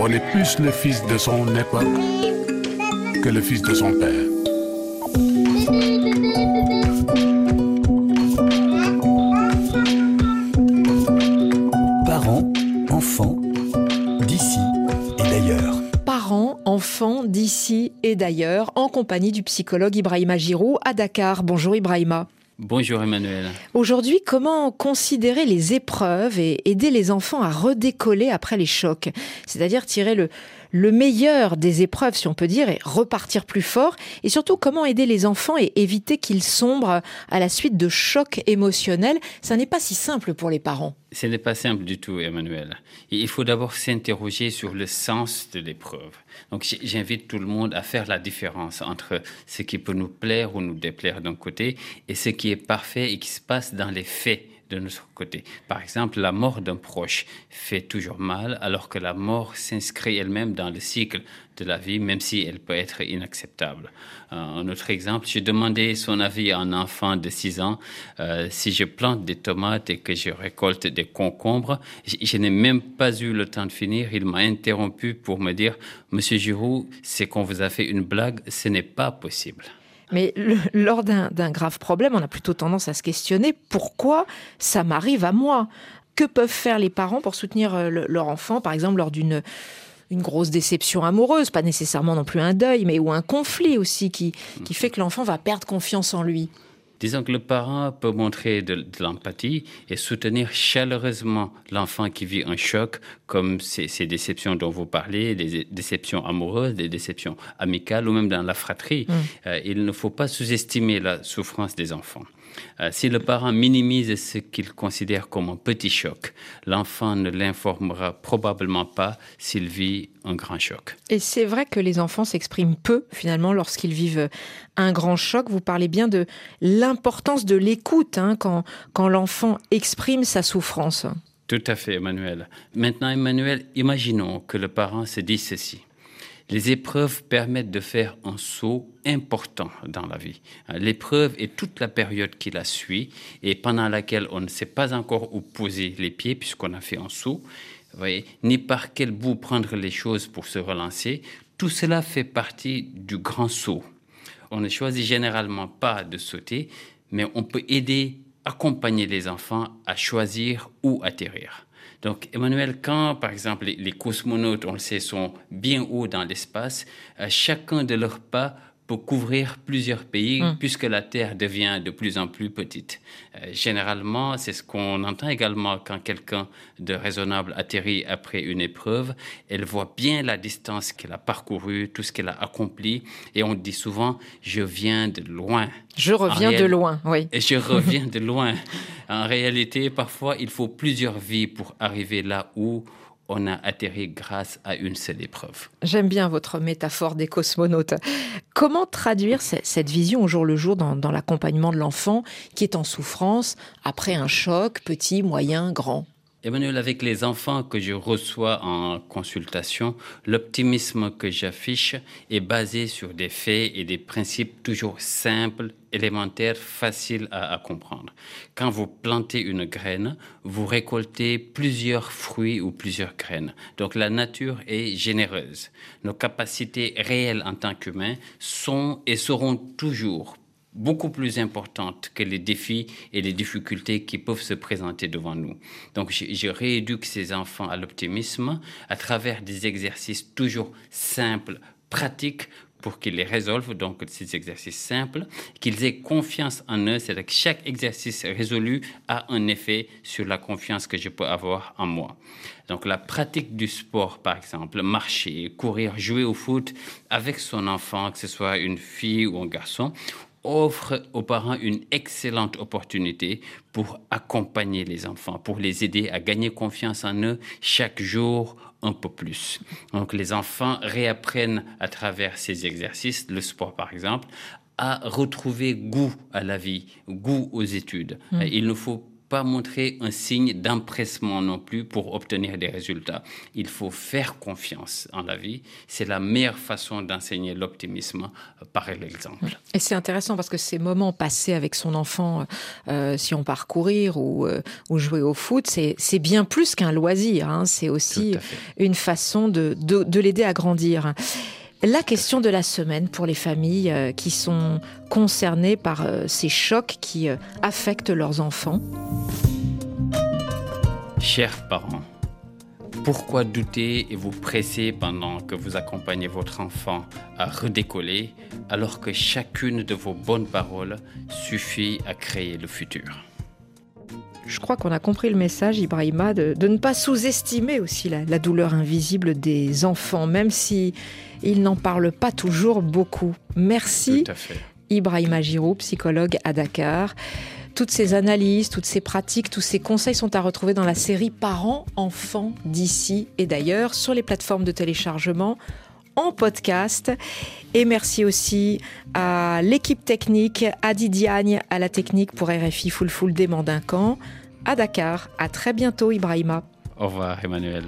On est plus le fils de son époque que le fils de son père. Parents, enfants, d'ici et d'ailleurs. Parents, enfants d'ici et d'ailleurs, en compagnie du psychologue Ibrahima Giroud à Dakar. Bonjour Ibrahima. Bonjour Emmanuel. Aujourd'hui, comment considérer les épreuves et aider les enfants à redécoller après les chocs? C'est-à-dire tirer le, le meilleur des épreuves, si on peut dire, et repartir plus fort. Et surtout, comment aider les enfants et éviter qu'ils sombrent à la suite de chocs émotionnels. Ça n'est pas si simple pour les parents. Ce n'est pas simple du tout, Emmanuel. Il faut d'abord s'interroger sur le sens de l'épreuve. Donc, j'invite tout le monde à faire la différence entre ce qui peut nous plaire ou nous déplaire d'un côté et ce qui est parfait et qui se passe dans les faits de notre côté. Par exemple, la mort d'un proche fait toujours mal, alors que la mort s'inscrit elle-même dans le cycle de la vie, même si elle peut être inacceptable. Euh, un autre exemple, j'ai demandé son avis à un enfant de 6 ans. Euh, si je plante des tomates et que je récolte des concombres, je, je n'ai même pas eu le temps de finir. Il m'a interrompu pour me dire, Monsieur Giroud, c'est qu'on vous a fait une blague, ce n'est pas possible. Mais lors d'un grave problème, on a plutôt tendance à se questionner pourquoi ça m'arrive à moi. Que peuvent faire les parents pour soutenir euh, leur enfant, par exemple, lors d'une une grosse déception amoureuse, pas nécessairement non plus un deuil, mais ou un conflit aussi qui, qui fait que l'enfant va perdre confiance en lui? Disons que le parent peut montrer de, l'empathie et soutenir chaleureusement l'enfant qui vit un choc, comme ces, ces, déceptions dont vous parlez, des déceptions amoureuses, des déceptions amicales ou même dans la fratrie. Mmh. Euh, il ne faut pas sous-estimer la souffrance des enfants. Euh, si le parent minimise ce qu'il considère comme un petit choc, l'enfant ne l'informera probablement pas s'il vit un grand choc. Et c'est vrai que les enfants s'expriment peu finalement lorsqu'ils vivent un grand choc. Vous parlez bien de l'importance de l'écoute hein, quand, quand l'enfant exprime sa souffrance. Tout à fait, Emmanuel. Maintenant, Emmanuel, imaginons que le parent se dise ceci. Les épreuves permettent de faire un saut important dans la vie. L'épreuve est toute la période qui la suit et pendant laquelle on ne sait pas encore où poser les pieds puisqu'on a fait un saut, voyez, ni par quel bout prendre les choses pour se relancer. Tout cela fait partie du grand saut. On ne choisit généralement pas de sauter, mais on peut aider, accompagner les enfants à choisir où atterrir. Donc, Emmanuel, quand, par exemple, les, cosmonautes, on le sait, sont bien haut dans l'espace, chacun de leurs pas pour couvrir plusieurs pays mm. puisque la Terre devient de plus en plus petite. Euh, généralement, c'est ce qu'on entend également quand quelqu'un de raisonnable atterrit après une épreuve. Elle voit bien la distance qu'elle a parcourue, tout ce qu'elle a accompli et on dit souvent je viens de loin. Je reviens de loin, oui. Et je reviens de loin. En réalité, parfois, il faut plusieurs vies pour arriver là où on a atterri grâce à une seule épreuve. J'aime bien votre métaphore des cosmonautes. Comment traduire cette vision au jour le jour dans, dans l'accompagnement de l'enfant qui est en souffrance après un choc, petit, moyen, grand? Emmanuel, avec les enfants que je reçois en consultation, l'optimisme que j'affiche est basé sur des faits et des principes toujours simples, élémentaires, faciles à, comprendre. Quand vous plantez une graine, vous récoltez plusieurs fruits ou plusieurs graines. Donc la nature est généreuse. Nos capacités réelles en tant qu'humains sont et seront toujours beaucoup plus importante que les défis et les difficultés qui peuvent se présenter devant nous. Donc, je, rééduque ces enfants à l'optimisme à travers des exercices toujours simples, pratiques, pour qu'ils les résolvent, donc ces exercices simples, qu'ils aient confiance en eux, c'est-à-dire que chaque exercice résolu a un effet sur la confiance que je peux avoir en moi. Donc la pratique du sport, par exemple, marcher, courir, jouer au foot avec son enfant, que ce soit une fille ou un garçon, offre aux parents une excellente opportunité pour accompagner les enfants, pour les aider à gagner confiance en eux chaque jour un peu plus. Donc les enfants réapprennent à travers ces exercices, le sport par exemple, à retrouver goût à la vie, goût aux études. Hmm. Il ne faut pas montrer un signe d'empressement non plus pour obtenir des résultats. Il faut faire confiance en la vie. C'est la meilleure façon d'enseigner l'optimisme euh, par l'exemple. Et c'est intéressant parce que ces moments passés avec son enfant, euh, si on part courir ou, euh, ou jouer au foot, c'est bien plus qu'un loisir. Hein. C'est aussi une façon de, de, de l'aider à grandir. La question de la semaine pour les familles euh, qui sont concernées par euh, ces chocs qui euh, affectent leurs enfants. Chers parents, pourquoi douter et vous presser pendant que vous accompagnez votre enfant à redécoller alors que chacune de vos bonnes paroles suffit à créer le futur? Je crois qu'on a compris le message, Ibrahima, de, ne pas sous-estimer aussi la, la, douleur invisible des enfants, même si ils n'en parlent pas toujours beaucoup. Merci, Ibrahima Giroud, psychologue à Dakar. Toutes ces analyses, toutes ces pratiques, tous ces conseils sont à retrouver dans la série Parents, enfants d'ici et d'ailleurs sur les plateformes de téléchargement en podcast. Et merci aussi à l'équipe technique, à Didiagne, à la technique pour RFI Full Full des Mandincan, à Dakar. À très bientôt, Ibrahima. Au revoir, Emmanuel.